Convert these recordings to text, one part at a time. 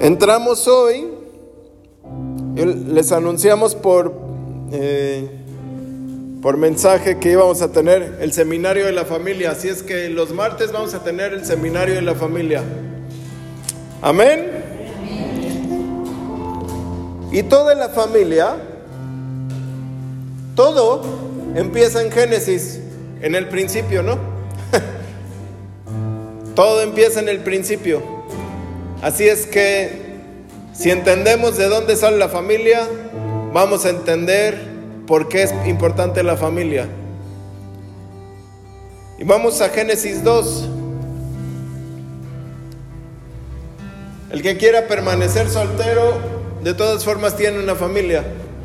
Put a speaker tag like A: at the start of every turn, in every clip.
A: Entramos hoy, les anunciamos por, eh, por mensaje que íbamos a tener el seminario de la familia, así es que los martes vamos a tener el seminario de la familia. Amén. Y toda la familia, todo empieza en Génesis, en el principio, ¿no? todo empieza en el principio. Así es que si entendemos de dónde sale la familia, vamos a entender por qué es importante la familia. Y vamos a Génesis 2. El que quiera permanecer soltero, de todas formas tiene una familia.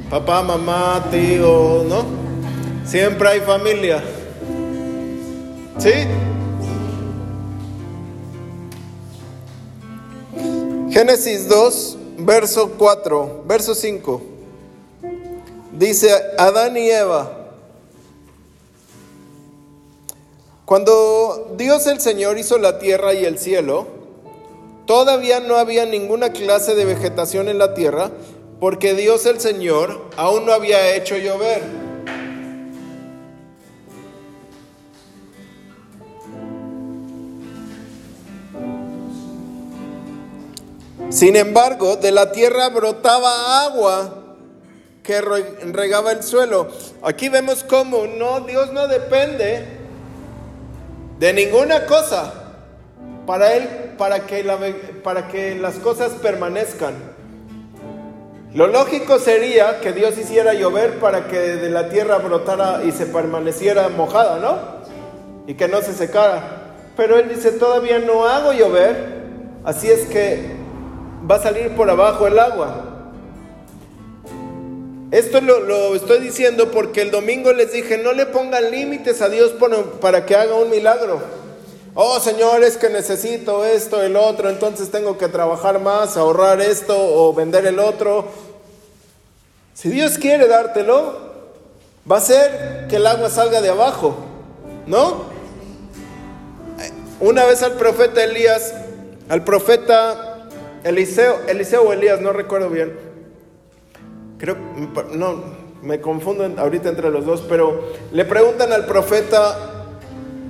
A: Papá, mamá, tío, ¿no? Siempre hay familia. ¿Sí? Génesis 2, verso 4, verso 5. Dice Adán y Eva. Cuando Dios el Señor hizo la tierra y el cielo, todavía no había ninguna clase de vegetación en la tierra, porque Dios el Señor aún no había hecho llover. Sin embargo, de la tierra brotaba agua que regaba el suelo. Aquí vemos cómo no, Dios no depende de ninguna cosa para él, para que, para que las cosas permanezcan. Lo lógico sería que Dios hiciera llover para que de la tierra brotara y se permaneciera mojada, ¿no? Y que no se secara. Pero él dice, todavía no hago llover, así es que va a salir por abajo el agua. Esto lo, estoy diciendo porque el domingo les dije, no le pongan límites a Dios para que haga un milagro. Oh Señor, es que necesito esto, el otro, entonces tengo que trabajar más, ahorrar esto o vender el otro. Si Dios quiere dártelo, va a ser que el agua salga de abajo, ¿no? Una vez al profeta Elías, al profeta Eliseo, Eliseo o Elías, no recuerdo bien. Creo, no, me confundo ahorita entre los dos, pero le preguntan al profeta,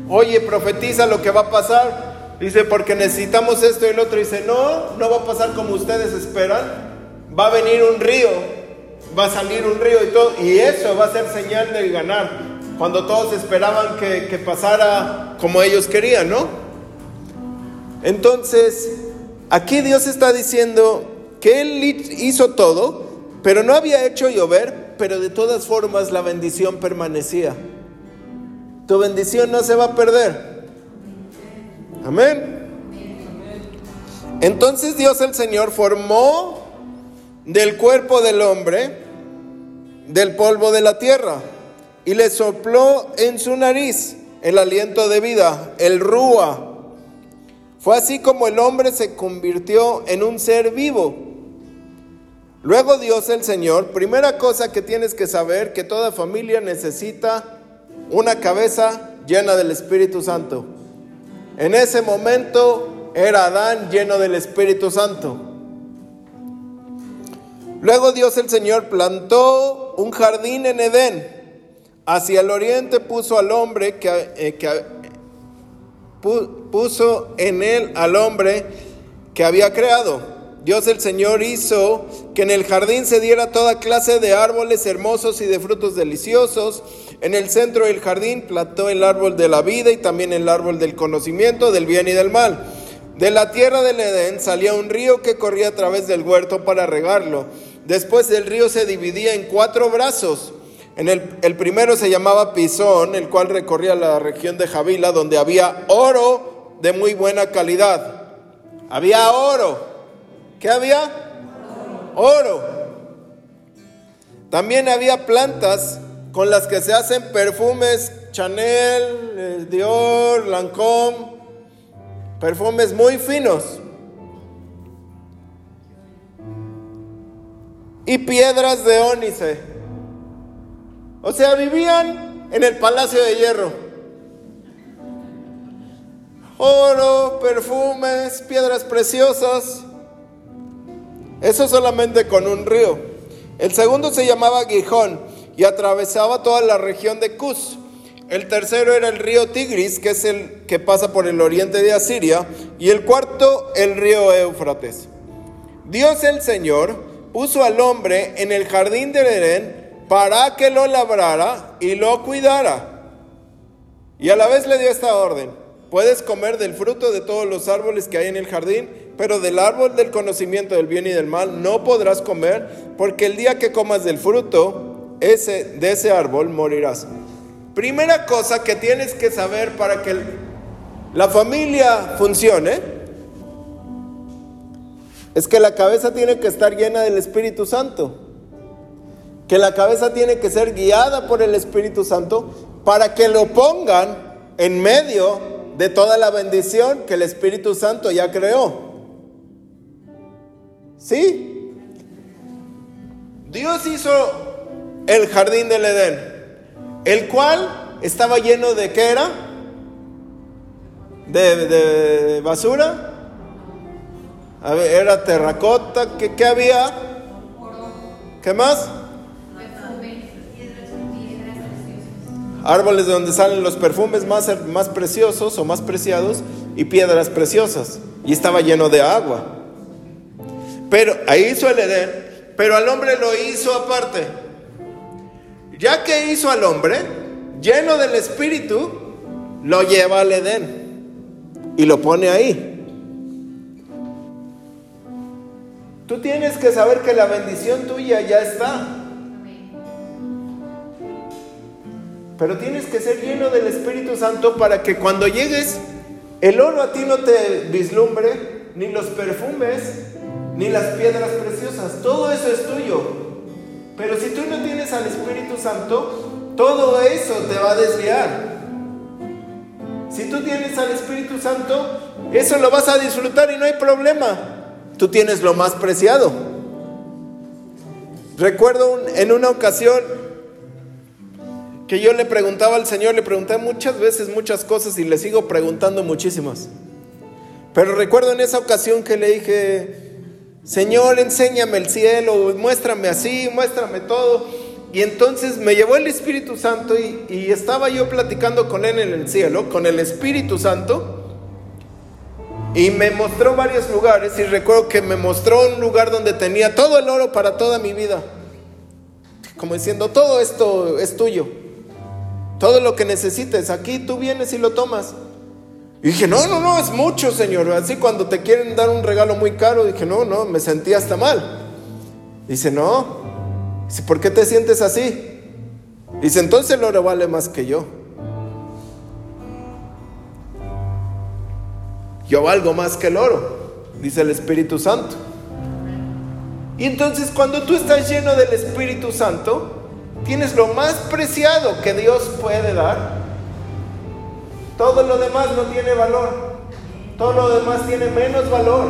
A: oye, profetiza lo que va a pasar. Dice, porque necesitamos esto y el otro. Dice, no, no va a pasar como ustedes esperan. Va a venir un río, va a salir un río y todo. Y eso va a ser señal de ganar. Cuando todos esperaban que, que pasara como ellos querían, ¿no? Entonces, Aquí Dios está diciendo que Él hizo todo, pero no había hecho llover, pero de todas formas la bendición permanecía. Tu bendición no se va a perder. Amén. Entonces Dios el Señor formó del cuerpo del hombre, del polvo de la tierra, y le sopló en su nariz el aliento de vida, el rúa fue así como el hombre se convirtió en un ser vivo. Luego Dios el Señor, primera cosa que tienes que saber, que toda familia necesita una cabeza llena del Espíritu Santo. En ese momento era Adán lleno del Espíritu Santo. Luego Dios el Señor plantó un jardín en Edén. Hacia el oriente puso al hombre que, eh, que puso en él al hombre que había creado. Dios el Señor hizo que en el jardín se diera toda clase de árboles hermosos y de frutos deliciosos. En el centro del jardín plantó el árbol de la vida y también el árbol del conocimiento del bien y del mal. De la tierra del Edén salía un río que corría a través del huerto para regarlo. Después el río se dividía en cuatro brazos en el, primero se llamaba Pisón, el cual recorría la región de Javila, donde había oro de muy buena calidad. Había oro. ¿Qué había? Oro. También había plantas con las que se hacen perfumes Chanel, eh, Dior, Lancôme, perfumes muy finos. Y piedras de ónice. O sea, vivían en el palacio de hierro. Oro, perfumes, piedras preciosas. Eso solamente con un río. El segundo se llamaba Gijón y atravesaba toda la región de Cus. El tercero era el río Tigris, que es el que pasa por el oriente de Asiria. Y el cuarto, el río Éufrates. Dios el Señor puso al hombre en el jardín del Edén para que lo labrara y lo cuidara. Y a la vez le dio esta orden. Puedes comer del fruto de todos los árboles que hay en el jardín, pero del árbol del conocimiento del bien y del mal no podrás comer, porque el día que comas del fruto ese, de ese árbol morirás. Primera cosa que tienes que saber para que la familia funcione es que la cabeza tiene que estar llena del Espíritu Santo. Que la cabeza tiene que ser guiada por el Espíritu Santo para que lo pongan en medio de toda la bendición que el Espíritu Santo ya creó. ¿Sí? Dios hizo el jardín del Edén el cual estaba lleno de qué era? De, basura. era terracota, ¿qué, ¿qué había? ¿Qué más? Árboles de donde salen los perfumes más, más preciosos o más preciados y piedras preciosas. Y estaba lleno de agua. Pero ahí hizo el Edén, pero al hombre lo hizo aparte. Ya que hizo al hombre, lleno del Espíritu, lo lleva al Edén y lo pone ahí. Tú tienes que saber que la bendición tuya ya está. Pero tienes que ser lleno del Espíritu Santo para que cuando llegues, el oro a ti no te vislumbre, ni los perfumes, ni las piedras preciosas. Todo eso es tuyo. Pero si tú no tienes al Espíritu Santo, todo eso te va a desviar. Si tú tienes al Espíritu Santo, eso lo vas a disfrutar y no hay problema. Tú tienes lo más preciado. Recuerdo en una ocasión que yo le preguntaba al Señor, le pregunté muchas veces muchas cosas y le sigo preguntando muchísimas. Pero recuerdo en esa ocasión que le dije, Señor, enséñame el cielo, muéstrame así, muéstrame todo. Y entonces me llevó el Espíritu Santo y, estaba yo platicando con él en el cielo, con el Espíritu Santo. Y me mostró varios lugares y recuerdo que me mostró un lugar donde tenía todo el oro para toda mi vida. Como diciendo, todo esto es tuyo. Todo lo que necesites, aquí tú vienes y lo tomas. Y dije, no, no, no, es mucho, Señor. Así cuando te quieren dar un regalo muy caro, dije, no, no, me sentí hasta mal. Dice, no. Dice, ¿por qué te sientes así? Dice, entonces el oro vale más que yo. Yo valgo más que el oro, dice el Espíritu Santo. Y entonces cuando tú estás lleno del Espíritu Santo, tienes lo más preciado que Dios puede dar todo lo demás no tiene valor. Todo lo demás tiene menos valor.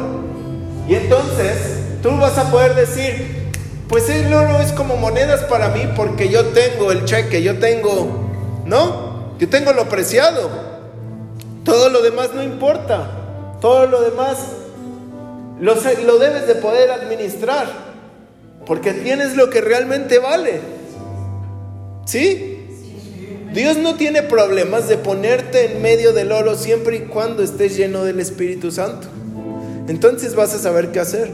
A: Y entonces tú vas a poder decir, pues el oro es como monedas para mí porque yo tengo el cheque, yo tengo, ¿no? Yo tengo lo preciado. Todo lo demás no importa. Todo lo demás lo, lo debes de poder administrar porque tienes lo que realmente vale. ¿Sí? Dios no tiene problemas de ponerte en medio del oro siempre y cuando estés lleno del Espíritu Santo. Entonces vas a saber qué hacer.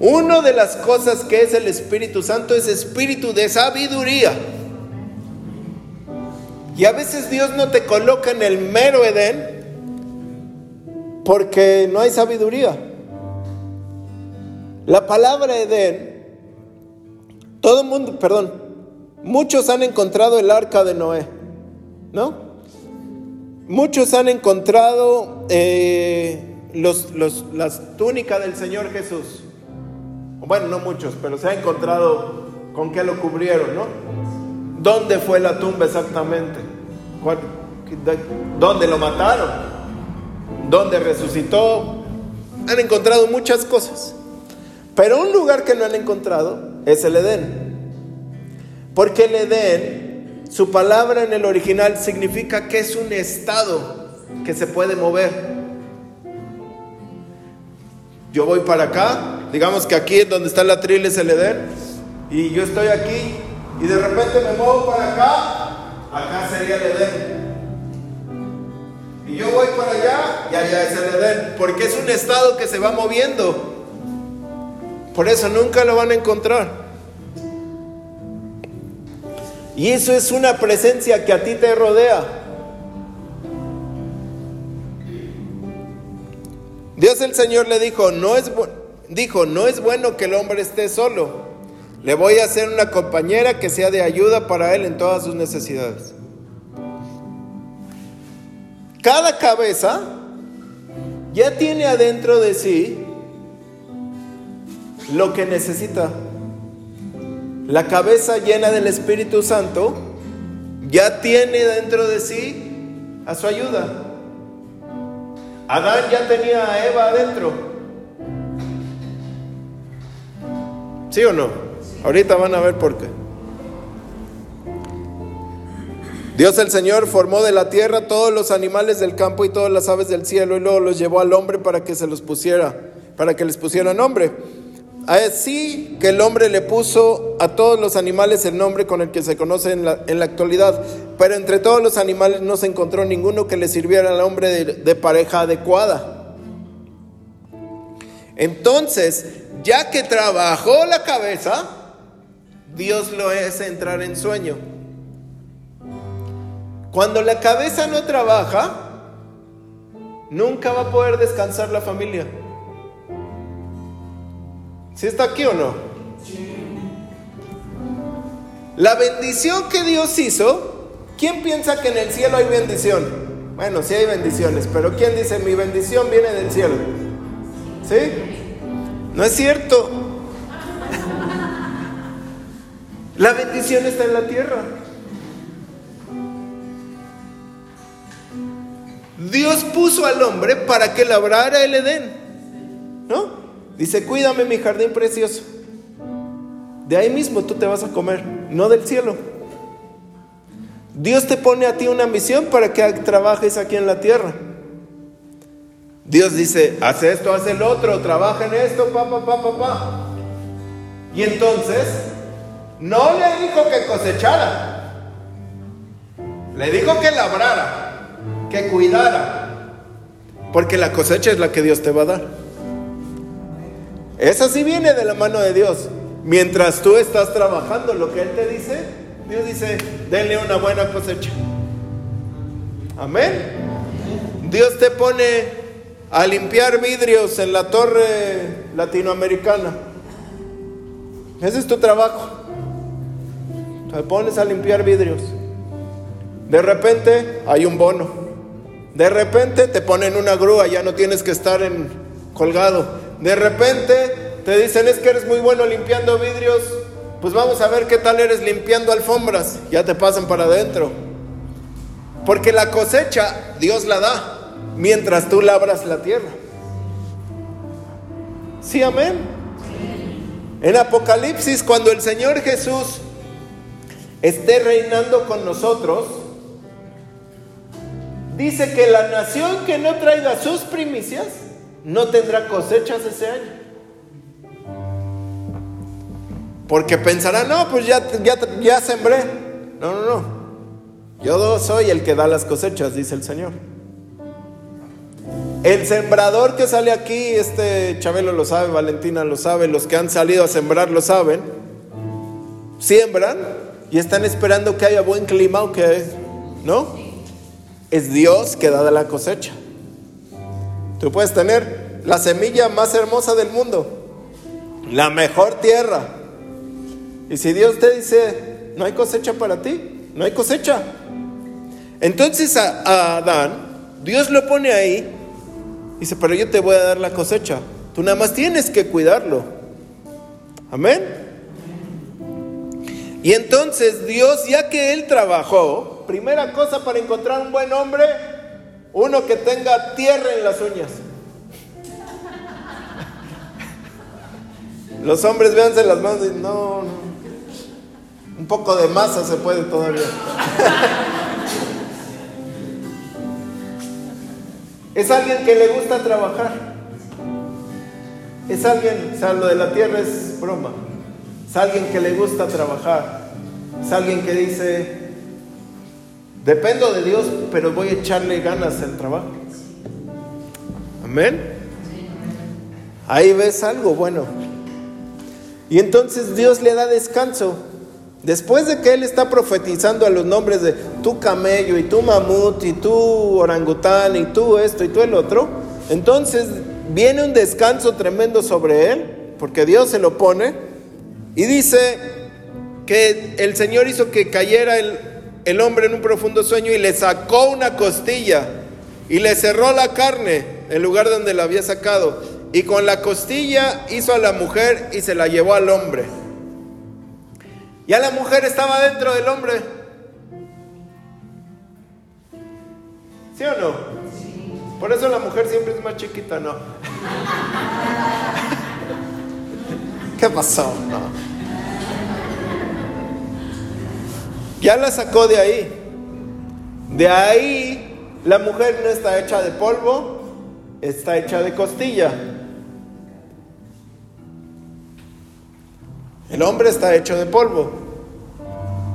A: Una de las cosas que es el Espíritu Santo es espíritu de sabiduría. Y a veces Dios no te coloca en el mero Edén porque no hay sabiduría. La palabra Edén, todo el mundo, perdón, muchos han encontrado el arca de Noé. ¿no? Muchos han encontrado eh, las túnicas del Señor Jesús. Bueno, no muchos, pero se ha encontrado con qué lo cubrieron, ¿no? ¿Dónde fue la tumba exactamente? ¿Dónde lo mataron? ¿Dónde resucitó? Han encontrado muchas cosas. Pero un lugar que no han encontrado es el Edén. Porque el Edén su palabra en el original significa que es un estado que se puede mover. Yo voy para acá digamos que aquí donde está la tril es el Edén, y yo estoy aquí, y de repente me muevo para acá, acá sería el Edén. Y yo voy para allá y allá es el Edén, porque es un estado que se va moviendo. Por eso nunca lo van a encontrar. Y eso es una presencia que a ti te rodea. Dios el Señor le dijo, no es dijo, no es bueno que el hombre esté solo. Le voy a hacer una compañera que sea de ayuda para él en todas sus necesidades. Cada cabeza ya tiene adentro de sí lo que necesita. La cabeza llena del Espíritu Santo ya tiene dentro de sí a su ayuda. Adán ya tenía a Eva adentro. ¿Sí o no? Ahorita van a ver por qué. Dios el Señor formó de la tierra todos los animales del campo y todas las aves del cielo y luego los llevó al hombre para que se los pusiera, para que les pusiera nombre. Así que el hombre le puso a todos los animales el nombre con el que se conoce en la, actualidad, pero entre todos los animales no se encontró ninguno que le sirviera al hombre de, de pareja adecuada. Entonces, ya que trabajó la cabeza, Dios lo hace entrar en sueño. Cuando la cabeza no trabaja, nunca va a poder descansar la familia. ¿Sí está aquí o no? La bendición que Dios hizo, ¿quién piensa que en el cielo hay bendición? Bueno, sí hay bendiciones, pero ¿quién dice mi bendición viene del cielo? ¿Sí? No es cierto. La bendición está en la tierra. Dios puso al hombre para que labrara el Edén. ¿No? Dice, cuídame mi jardín precioso. De ahí mismo tú te vas a comer, no del cielo. Dios te pone a ti una misión para que trabajes aquí en la tierra. Dios dice, haz esto, haz el otro, trabaja en esto, pa, pa, pa, pa, pa. Y entonces, no le dijo que cosechara, le dijo que labrara, que cuidara, porque la cosecha es la que Dios te va a dar. Esa sí viene de la mano de Dios. Mientras tú estás trabajando lo que Él te dice, Dios dice, denle una buena cosecha. Amén. Dios te pone a limpiar vidrios en la torre latinoamericana. Ese es tu trabajo. Te pones a limpiar vidrios. De repente hay un bono. De repente te ponen una grúa, ya no tienes que estar en colgado. De repente te dicen es que eres muy bueno limpiando vidrios, pues vamos a ver qué tal eres limpiando alfombras. Ya te pasan para adentro. Porque la cosecha Dios la da mientras tú labras la tierra. Sí, amén. En Apocalipsis, cuando el Señor Jesús esté reinando con nosotros, dice que la nación que no traiga sus primicias, no tendrá cosechas ese año. Porque pensará, no, pues ya, ya, sembré. No, no, no. Yo soy el que da las cosechas, dice el Señor. El sembrador que sale aquí, este Chabelo lo sabe, Valentina lo sabe, los que han salido a sembrar lo saben. Siembran y están esperando que haya buen clima o que, ¿no? Es Dios que da la cosecha. Tú puedes tener la semilla más hermosa del mundo, la mejor tierra. Y si Dios te dice, no hay cosecha para ti, no hay cosecha. Entonces a, Adán, Dios lo pone ahí, dice, pero yo te voy a dar la cosecha. Tú nada más tienes que cuidarlo. Amén. Y entonces Dios, ya que Él trabajó, primera cosa para encontrar un buen hombre, uno que tenga tierra en las uñas. Los hombres véanse las manos y no, no. Un poco de masa se puede todavía. es alguien que le gusta trabajar. es alguien, o sea, lo de la tierra es broma. Es alguien que le gusta trabajar. Es alguien que dice, dependo de Dios, pero voy a echarle ganas al trabajo. Amén. Ahí ves algo bueno. Y entonces Dios le da descanso. Después de que Él está profetizando a los nombres de tu camello y tu mamut y tu orangután y tú esto y tú el otro, entonces viene un descanso tremendo sobre Él, porque Dios se lo pone, y dice que el Señor hizo que cayera el, el hombre en un profundo sueño y le sacó una costilla y le cerró la carne, el lugar donde la había sacado, y con la costilla hizo a la mujer y se la llevó al hombre. Ya la mujer estaba dentro del hombre. ¿Sí o no? Por eso la mujer siempre es más chiquita, ¿no? ¿Qué pasó? No. Ya la sacó de ahí. De ahí la mujer no está hecha de polvo, está hecha de costilla. El hombre está hecho de polvo.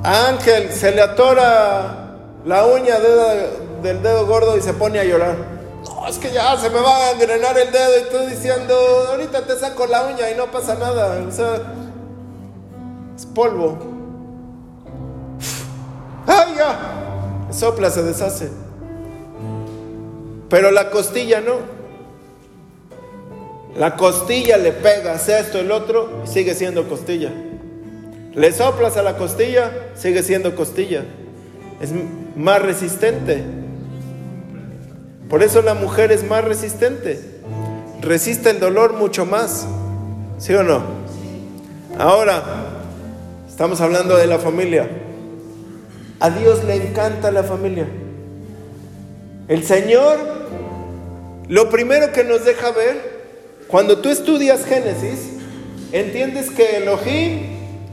A: Ángel se le atora la uña del dedo gordo y se pone a llorar. No, es que ya se me va a engrenar el dedo y tú diciendo, ahorita te saco la uña y no pasa nada. O sea, es polvo. ¡Ay, ya! Sopla, se deshace. Pero la costilla no. La costilla le pegas esto, el otro, sigue siendo costilla. Le soplas a la costilla, sigue siendo costilla. Es más resistente. Por eso la mujer es más resistente. Resiste el dolor mucho más. ¿Sí o no? Ahora, estamos hablando de la familia. A Dios le encanta la familia. El Señor, lo primero que nos deja ver cuando tú estudias Génesis, entiendes que Elohim,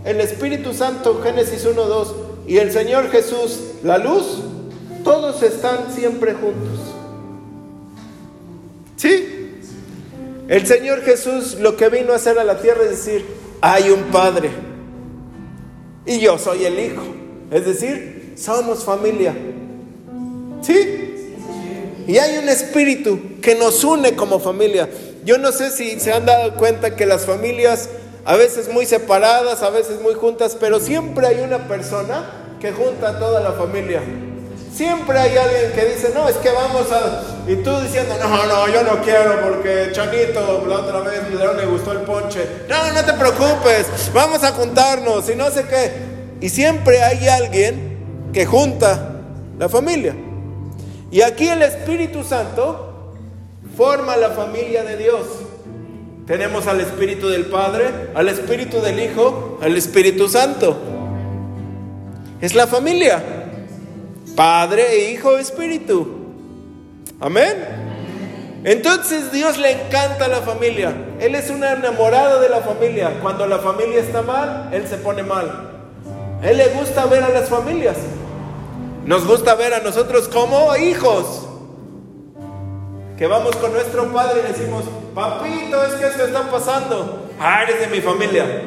A: el Espíritu Santo, Génesis 1, 2, y el Señor Jesús, la luz, todos están siempre juntos. ¿Sí? El Señor Jesús lo que vino a hacer a la tierra es decir, hay un Padre y yo soy el Hijo. Es decir, somos familia. ¿Sí? Y hay un espíritu que nos une como familia. Yo no sé si se han dado cuenta que las familias a veces muy separadas, a veces muy juntas, pero siempre hay una persona que junta a toda la familia. Siempre hay alguien que dice, no, es que vamos a... Y tú diciendo, no, no, yo no quiero porque Chanito la otra vez no le gustó el ponche. No, no te preocupes, vamos a juntarnos y no sé qué. Y siempre hay alguien que junta la familia. Y aquí el Espíritu Santo forma la familia de Dios. Tenemos al Espíritu del Padre, al Espíritu del Hijo, al Espíritu Santo. Es la familia. Padre, Hijo, Espíritu. Amén. Entonces Dios le encanta la familia. Él es un enamorado de la familia. Cuando la familia está mal, Él se pone mal. Él le gusta ver a las familias. Nos gusta ver a nosotros como hijos que vamos con nuestro padre y decimos, papito, es que esto está pasando. Ah, eres de mi familia.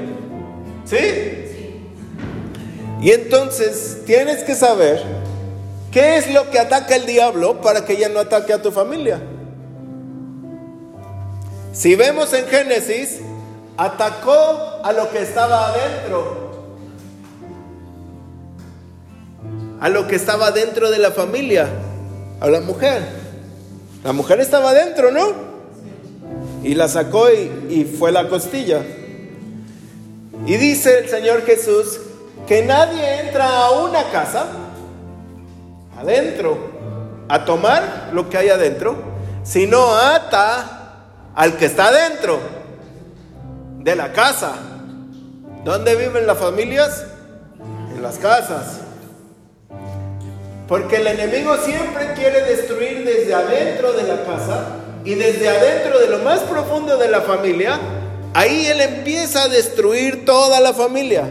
A: ¿Sí? Y entonces tienes que saber qué es lo que ataca el diablo para que ya no ataque a tu familia. Si vemos en Génesis, atacó a lo que estaba adentro. A lo que estaba dentro de la familia, a la mujer. La mujer estaba adentro, ¿no? Y la sacó y, fue la costilla. Y dice el Señor Jesús que nadie entra a una casa, adentro, a tomar lo que hay adentro, sino ata al que está adentro de la casa. ¿Dónde viven las familias? En las casas. Porque el enemigo siempre quiere destruir desde adentro de la casa y desde adentro de lo más profundo de la familia. Ahí él empieza a destruir toda la familia.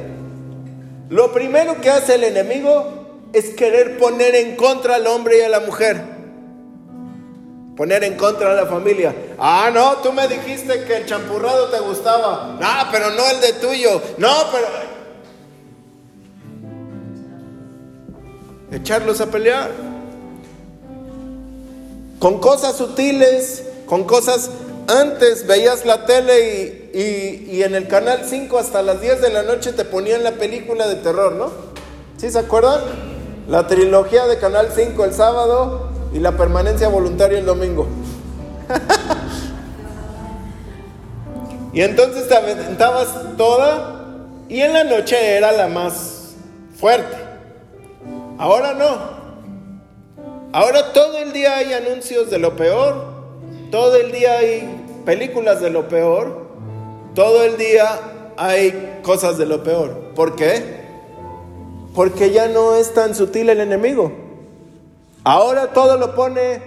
A: Lo primero que hace el enemigo es querer poner en contra al hombre y a la mujer. Poner en contra a la familia. Ah, no, tú me dijiste que el champurrado te gustaba. Ah, pero no el de tuyo. No, pero... Echarlos a pelear. Con cosas sutiles, con cosas... Antes veías la tele y, y en el canal 5 hasta las 10 de la noche te ponían la película de terror, ¿no? ¿Sí se acuerdan? La trilogía de Canal 5 el sábado y la permanencia voluntaria el domingo. y entonces te aventabas toda y en la noche era la más fuerte. Ahora no. Ahora todo el día hay anuncios de lo peor, todo el día hay películas de lo peor, todo el día hay cosas de lo peor. ¿Por qué? Porque ya no es tan sutil el enemigo. Ahora todo lo pone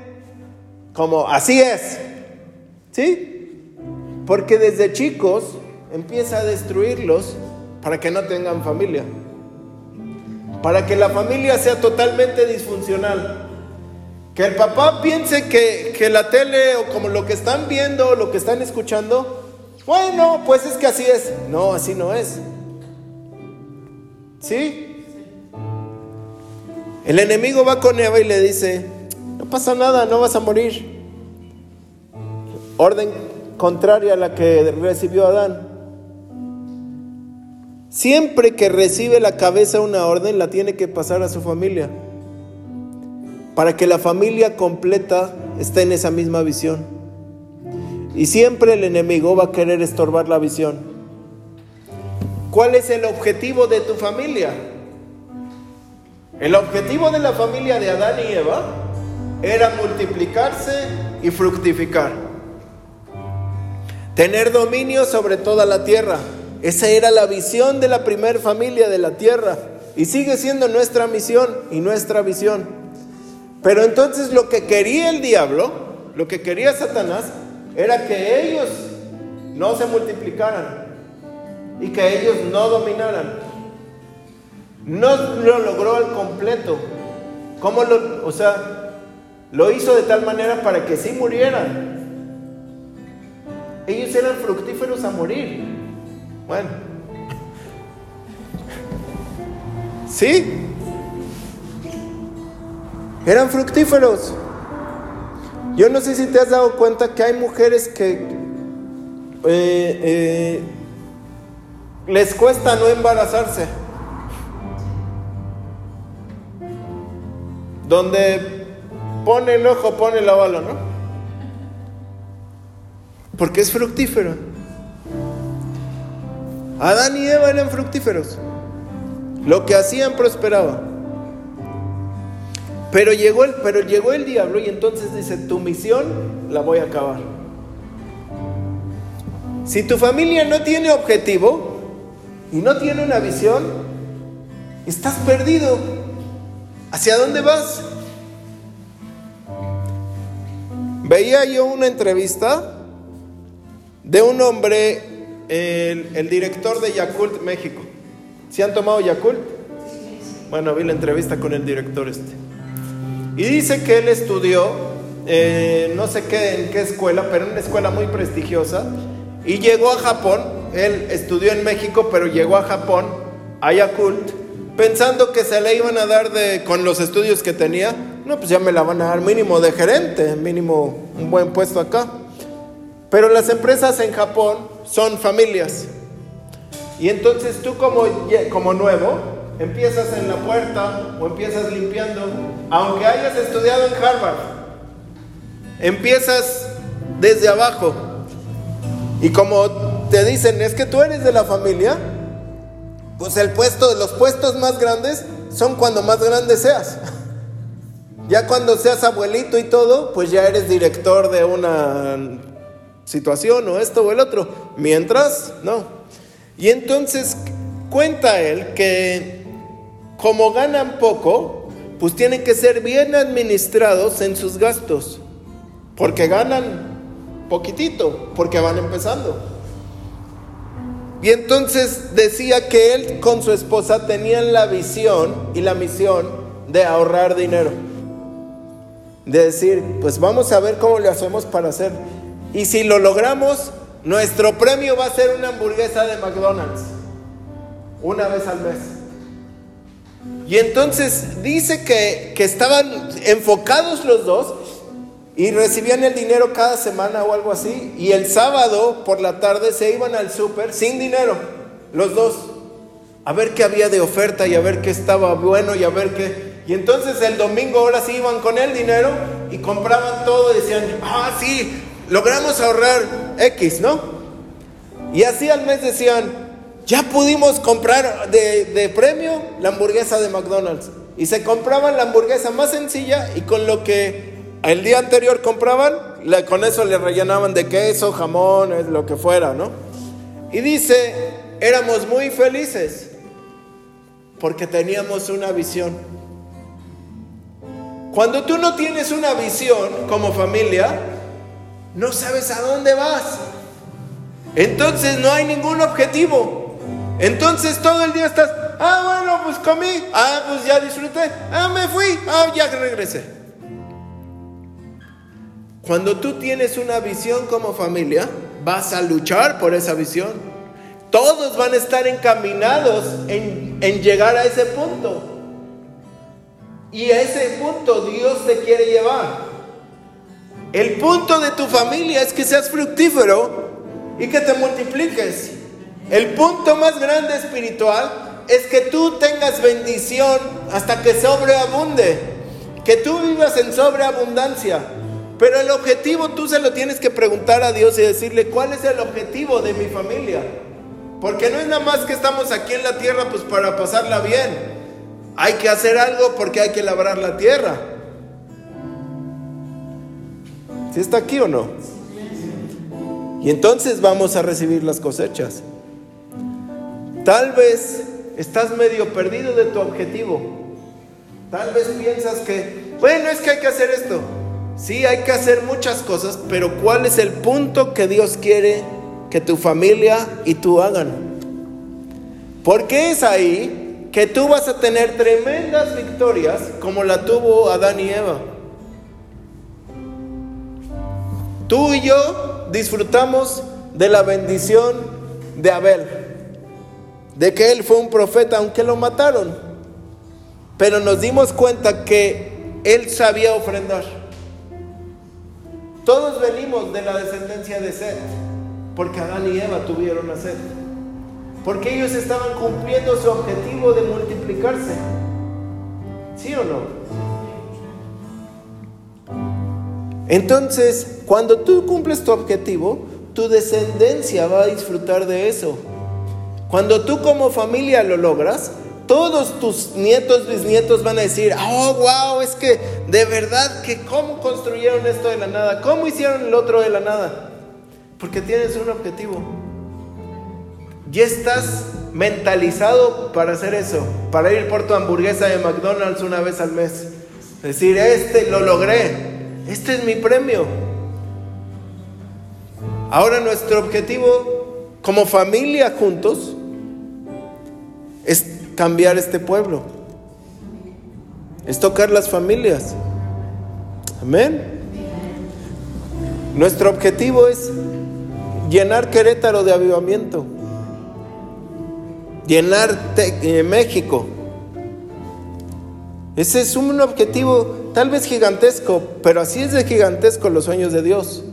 A: como así es. ¿Sí? Porque desde chicos empieza a destruirlos para que no tengan familia. Para que la familia sea totalmente disfuncional. Que el papá piense que, que la tele o como lo que están viendo, lo que están escuchando, bueno, pues es que así es. No, así no es. ¿Sí? El enemigo va con Eva y le dice, no pasa nada, no vas a morir. Orden contraria a la que recibió Adán. Siempre que recibe la cabeza una orden, la tiene que pasar a su familia. Para que la familia completa esté en esa misma visión. Y siempre el enemigo va a querer estorbar la visión. ¿Cuál es el objetivo de tu familia? El objetivo de la familia de Adán y Eva era multiplicarse y fructificar. Tener dominio sobre toda la tierra. Esa era la visión de la primer familia de la tierra. Y sigue siendo nuestra misión y nuestra visión. Pero entonces lo que quería el diablo, lo que quería Satanás, era que ellos no se multiplicaran y que ellos no dominaran. No lo logró al completo. ¿Cómo lo, o sea, lo hizo de tal manera para que sí murieran? Ellos eran fructíferos a morir. Bueno. ¿Sí? Eran fructíferos. Yo no sé si te has dado cuenta que hay mujeres que eh, eh, les cuesta no embarazarse. Donde pone el ojo, pone la bala, ¿no? Porque es fructífero. Adán y Eva eran fructíferos. Lo que hacían prosperaba. Pero llegó el, pero llegó el diablo y entonces dice, tu misión la voy a acabar. Si tu familia no tiene objetivo y no tiene una visión, estás perdido. ¿Hacia dónde vas? Veía yo una entrevista de un hombre, el, director de Yakult México. ¿Se han tomado Yakult? Bueno, vi la entrevista con el director este. Y dice que él estudió, eh, no sé qué, en qué escuela, pero en una escuela muy prestigiosa, y llegó a Japón. Él estudió en México, pero llegó a Japón, a Yakult pensando que se le iban a dar de, con los estudios que tenía, no, pues ya me la van a dar mínimo de gerente, mínimo un buen puesto acá. Pero las empresas en Japón son familias. Y entonces tú como, como nuevo, empiezas en la puerta o empiezas limpiando, aunque hayas estudiado en Harvard, empiezas desde abajo. Y como te dicen, es que tú eres de la familia, pues el puesto, los puestos más grandes son cuando más grande seas. Ya cuando seas abuelito y todo, pues ya eres director de una situación o esto o el otro. Mientras, no. Y entonces cuenta él que como ganan poco, pues tienen que ser bien administrados en sus gastos. Porque ganan poquitito, porque van empezando. Y entonces decía que él con su esposa tenían la visión y la misión de ahorrar dinero. de decir, pues vamos a ver cómo le hacemos para hacer. Y si lo logramos, nuestro premio va a ser una hamburguesa de McDonald's, una vez al mes. Y entonces dice que, que estaban enfocados los dos y recibían el dinero cada semana o algo así. Y el sábado por la tarde se iban al súper sin dinero, los dos, a ver qué había de oferta y a ver qué estaba bueno y a ver qué. Y entonces el domingo ahora sí iban con el dinero y compraban todo decían, ah, sí, logramos ahorrar X, ¿no? Y así al mes decían, ya pudimos comprar de, de premio la hamburguesa de McDonald's. Y se compraban la hamburguesa más sencilla y con lo que el día anterior compraban, con eso le rellenaban de queso, jamón, lo que fuera, ¿no? Y dice, éramos muy felices porque teníamos una visión. Cuando tú no tienes una visión como familia, no sabes a dónde vas. Entonces no hay ningún objetivo. Entonces todo el día estás, ah, bueno, pues comí, ah, pues ya disfruté, ah, me fui, ah, ya regresé. Cuando tú tienes una visión como familia, vas a luchar por esa visión. Todos van a estar encaminados en, llegar a ese punto. Y a ese punto Dios te quiere llevar. El punto de tu familia es que seas fructífero y que te multipliques. El punto más grande espiritual es que tú tengas bendición hasta que sobreabunde. Que tú vivas en sobreabundancia. Pero el objetivo tú se lo tienes que preguntar a Dios y decirle, ¿cuál es el objetivo de mi familia? Porque no es nada más que estamos aquí en la tierra pues para pasarla bien. Hay que hacer algo porque hay que labrar la tierra. ¿Sí está aquí o no? Y entonces vamos a recibir las cosechas. Tal vez estás medio perdido de tu objetivo. Tal vez piensas que, bueno, es que hay que hacer esto. Sí, hay que hacer muchas cosas, pero ¿cuál es el punto que Dios quiere que tu familia y tú hagan? Porque es ahí que tú vas a tener tremendas victorias como la tuvo Adán y Eva. Tú y yo disfrutamos de la bendición de Abel, de que él fue un profeta aunque lo mataron, pero nos dimos cuenta que él sabía ofrendar. Todos venimos de la descendencia de Seth, porque Adán y Eva tuvieron a Seth. Porque ellos estaban cumpliendo su objetivo de multiplicarse. ¿Sí o no? Entonces, cuando tú cumples tu objetivo, tu descendencia va a disfrutar de eso. Cuando tú como familia lo logras, todos tus nietos, bisnietos van a decir, oh, wow, es que de verdad que cómo construyeron esto de la nada, cómo hicieron el otro de la nada. Porque tienes un objetivo. Ya estás mentalizado para hacer eso, para ir por tu hamburguesa de McDonald's una vez al mes. Decir, este lo logré, este es mi premio. Ahora nuestro objetivo como familia juntos es cambiar este pueblo. Es tocar las familias. Amén. Nuestro objetivo es llenar Querétaro de avivamiento. Llenar eh, México. Ese es un objetivo tal vez gigantesco, pero así es de gigantesco los sueños de Dios.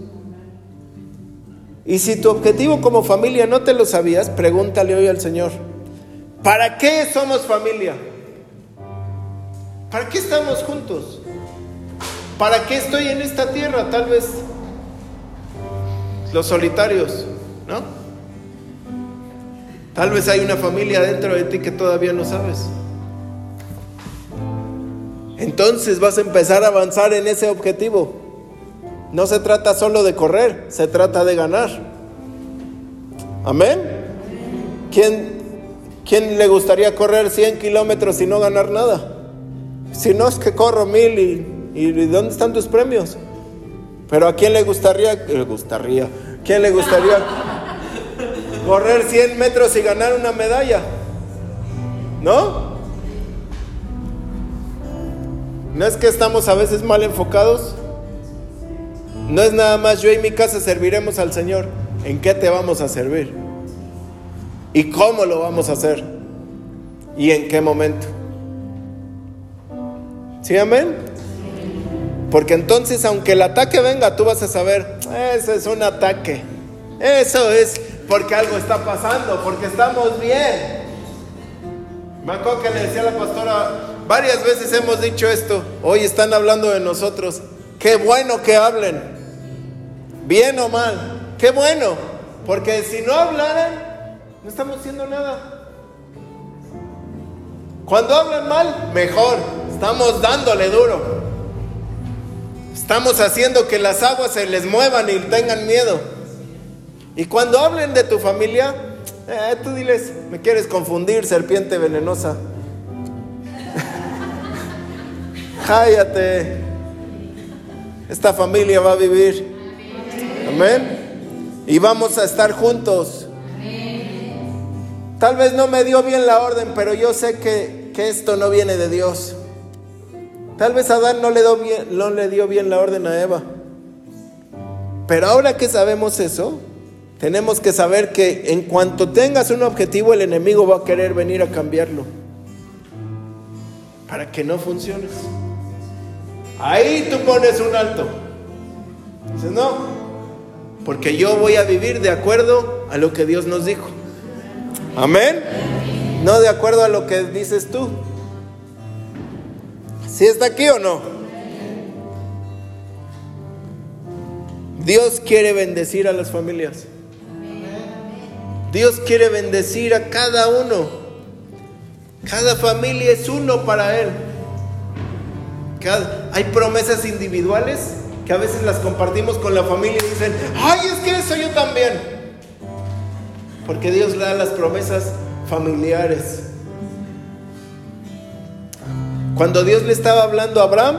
A: Y si tu objetivo como familia no te lo sabías, pregúntale hoy al Señor. ¿Para qué somos familia? ¿Para qué estamos juntos? ¿Para qué estoy en esta tierra? Tal vez los solitarios, ¿no? Tal vez hay una familia dentro de ti que todavía no sabes. Entonces vas a empezar a avanzar en ese objetivo. No se trata solo de correr, se trata de ganar. Amén. ¿Quién ¿Quién le gustaría correr 100 kilómetros y no ganar nada? Si no es que corro mil y, ¿dónde están tus premios? Pero ¿a quién le gustaría? Le gustaría. ¿Quién le gustaría correr 100 metros y ganar una medalla? ¿No? ¿No es que estamos a veces mal enfocados? No es nada más yo y mi casa serviremos al Señor. ¿En qué te vamos a servir? ¿Y cómo lo vamos a hacer? ¿Y en qué momento? ¿Sí, amén? Porque entonces, aunque el ataque venga, tú vas a saber, ese es un ataque. Eso es porque algo está pasando, porque estamos bien. Me acuerdo que le decía a la pastora, varias veces hemos dicho esto, hoy están hablando de nosotros. Qué bueno que hablen, bien o mal, qué bueno, porque si no hablaran, no estamos haciendo nada. Cuando hablan mal, mejor, estamos dándole duro. Estamos haciendo que las aguas se les muevan y tengan miedo. Y cuando hablen de tu familia, eh, tú diles, me quieres confundir, serpiente venenosa. Cállate. Esta familia va a vivir. Amén. Y vamos a estar juntos. Tal vez no me dio bien la orden, pero yo sé que, que esto no viene de Dios. Tal vez Adán no le, dio bien, no le dio bien la orden a Eva. Pero ahora que sabemos eso, tenemos que saber que en cuanto tengas un objetivo, el enemigo va a querer venir a cambiarlo. Para que no funcione. Ahí tú pones un alto. Dices, no, porque yo voy a vivir de acuerdo a lo que Dios nos dijo. Amén. No de acuerdo a lo que dices tú. ¿Sí está aquí o no? Dios quiere bendecir a las familias. Dios quiere bendecir a cada uno. Cada familia es uno para Él. Hay promesas individuales que a veces las compartimos con la familia y dicen, ay, es que eso yo también. Porque Dios le da las promesas familiares. Cuando Dios le estaba hablando a Abraham,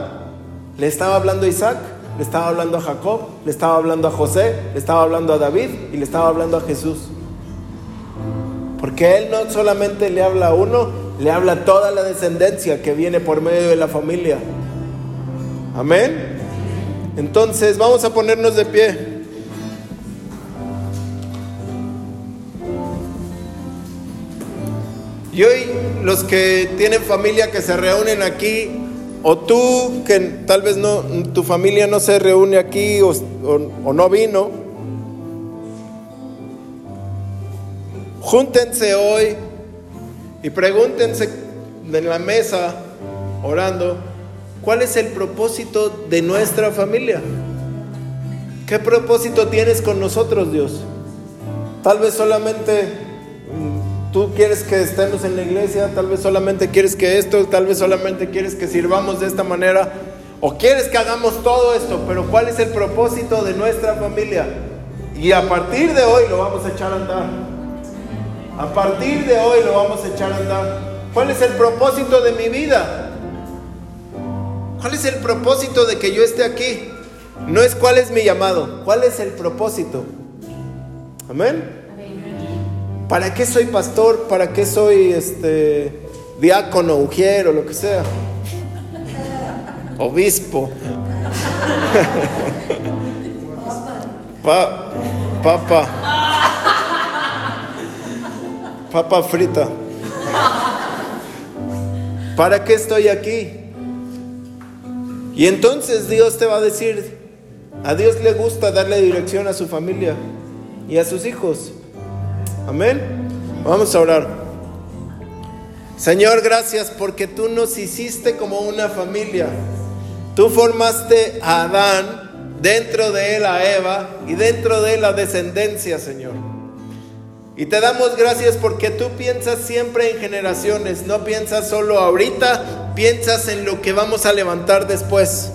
A: le estaba hablando a Isaac, le estaba hablando a Jacob, le estaba hablando a José, le estaba hablando a David y le estaba hablando a Jesús. Porque Él no solamente le habla a uno, le habla a toda la descendencia que viene por medio de la familia. Amén. Entonces vamos a ponernos de pie. Y hoy los que tienen familia que se reúnen aquí, o tú que tal vez no, tu familia no se reúne aquí o, o no vino, júntense hoy y pregúntense en la mesa, orando, ¿cuál es el propósito de nuestra familia? ¿Qué propósito tienes con nosotros, Dios? Tal vez solamente tú quieres que estemos en la iglesia, tal vez solamente quieres que esto, tal vez solamente quieres que sirvamos de esta manera, o quieres que hagamos todo esto, pero ¿cuál es el propósito de nuestra familia? Y a partir de hoy lo vamos a echar a andar. A partir de hoy lo vamos a echar a andar. ¿Cuál es el propósito de mi vida? ¿Cuál es el propósito de que yo esté aquí? No es cuál es mi llamado, cuál es el propósito. Amén. ¿Para qué soy pastor? ¿Para qué soy este diácono, ujier lo que sea? Obispo. papa. Papa frita. ¿Para qué estoy aquí? Y entonces Dios te va a decir, a Dios le gusta darle dirección a su familia y a sus hijos. Amén. Vamos a orar. Señor, gracias porque tú nos hiciste como una familia. Tú formaste a Adán, dentro de él a Eva y dentro de él la descendencia, Señor. Y te damos gracias porque tú piensas siempre en generaciones, no piensas solo ahorita, piensas en lo que vamos a levantar después.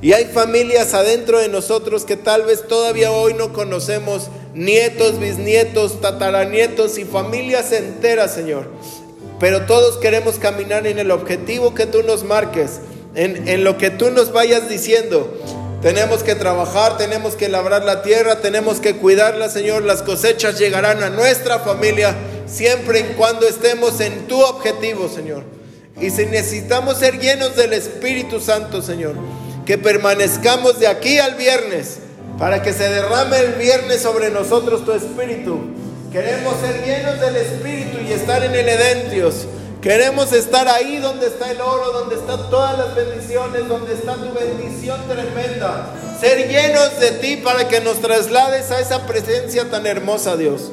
A: Y hay familias adentro de nosotros que tal vez todavía hoy no conocemos nietos, bisnietos, tataranietos y familias enteras, Señor. Pero todos queremos caminar en el objetivo que tú nos marques, en, en lo que tú nos vayas diciendo. Tenemos que trabajar, tenemos que labrar la tierra, tenemos que cuidarla, Señor. Las cosechas llegarán a nuestra familia siempre y cuando estemos en tu objetivo, Señor. Y si necesitamos ser llenos del Espíritu Santo, Señor, que permanezcamos de aquí al viernes para que se derrame el viernes sobre nosotros tu Espíritu. Queremos ser llenos del Espíritu y estar en el Edén, Dios. Queremos estar ahí donde está el oro, donde están todas las bendiciones, donde está tu bendición tremenda. Ser llenos de ti para que nos traslades a esa presencia tan hermosa, Dios.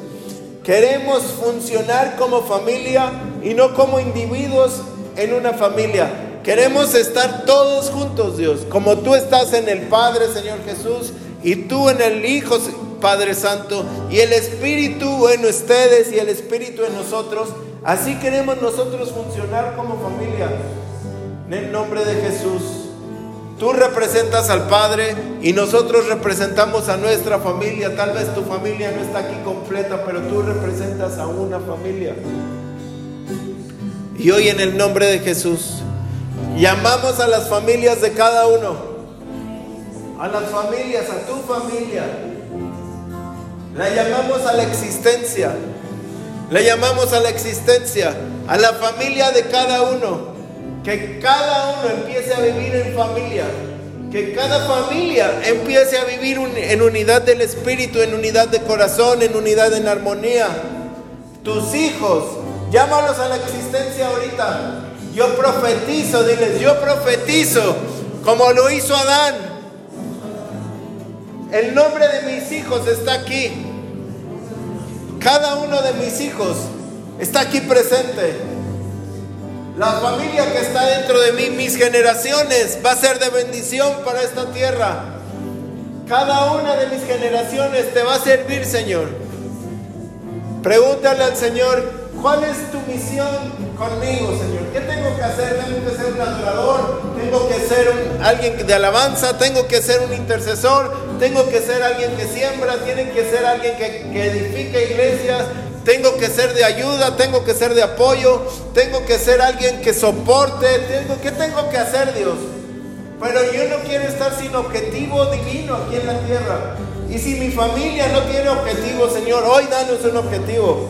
A: Queremos funcionar como familia y no como individuos en una familia. Queremos estar todos juntos, Dios, como tú estás en el Padre, Señor Jesús, y tú en el Hijo, Padre Santo, y el Espíritu en ustedes y el Espíritu en nosotros. Así queremos nosotros funcionar como familia. En el nombre de Jesús. Tú representas al Padre y nosotros representamos a nuestra familia. Tal vez tu familia no está aquí completa, pero tú representas a una familia. Y hoy en el nombre de Jesús llamamos a las familias de cada uno. A las familias, a tu familia. La llamamos a la existencia. Le llamamos a la existencia, a la familia de cada uno. Que cada uno empiece a vivir en familia. Que cada familia empiece a vivir en unidad del espíritu, en unidad de corazón, en unidad en armonía. Tus hijos, llámalos a la existencia ahorita. Yo profetizo, diles, yo profetizo, como lo hizo Adán. El nombre de mis hijos está aquí. Cada uno de mis hijos está aquí presente. La familia que está dentro de mí, mis generaciones, va a ser de bendición para esta tierra. Cada una de mis generaciones te va a servir, Señor. Pregúntale al Señor, ¿cuál es tu misión conmigo, Señor? ¿Qué tengo que hacer? ¿Tengo que ser un adorador? ¿Tengo que ser alguien de alabanza? ¿Tengo que ser un intercesor? Tengo que ser alguien que siembra, tiene que ser alguien que, que edifica iglesias, tengo que ser de ayuda, tengo que ser de apoyo, tengo que ser alguien que soporte, tengo, ¿qué tengo que hacer Dios? Pero yo no quiero estar sin objetivo divino aquí en la tierra. Y si mi familia no tiene objetivo, Señor, hoy danos un objetivo.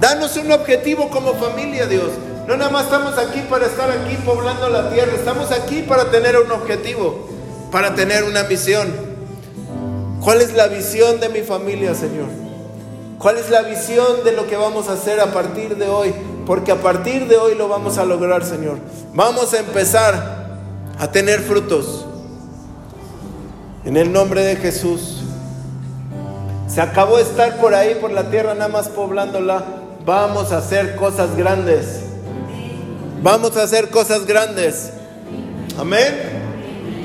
A: Danos un objetivo como familia, Dios. No nada más estamos aquí para estar aquí poblando la tierra, estamos aquí para tener un objetivo para tener una misión. ¿Cuál es la visión de mi familia, Señor? ¿Cuál es la visión de lo que vamos a hacer a partir de hoy? Porque a partir de hoy lo vamos a lograr, Señor. Vamos a empezar a tener frutos. En el nombre de Jesús. Se acabó estar por ahí, por la tierra, nada más poblándola. Vamos a hacer cosas grandes. Vamos a hacer cosas grandes. Amén.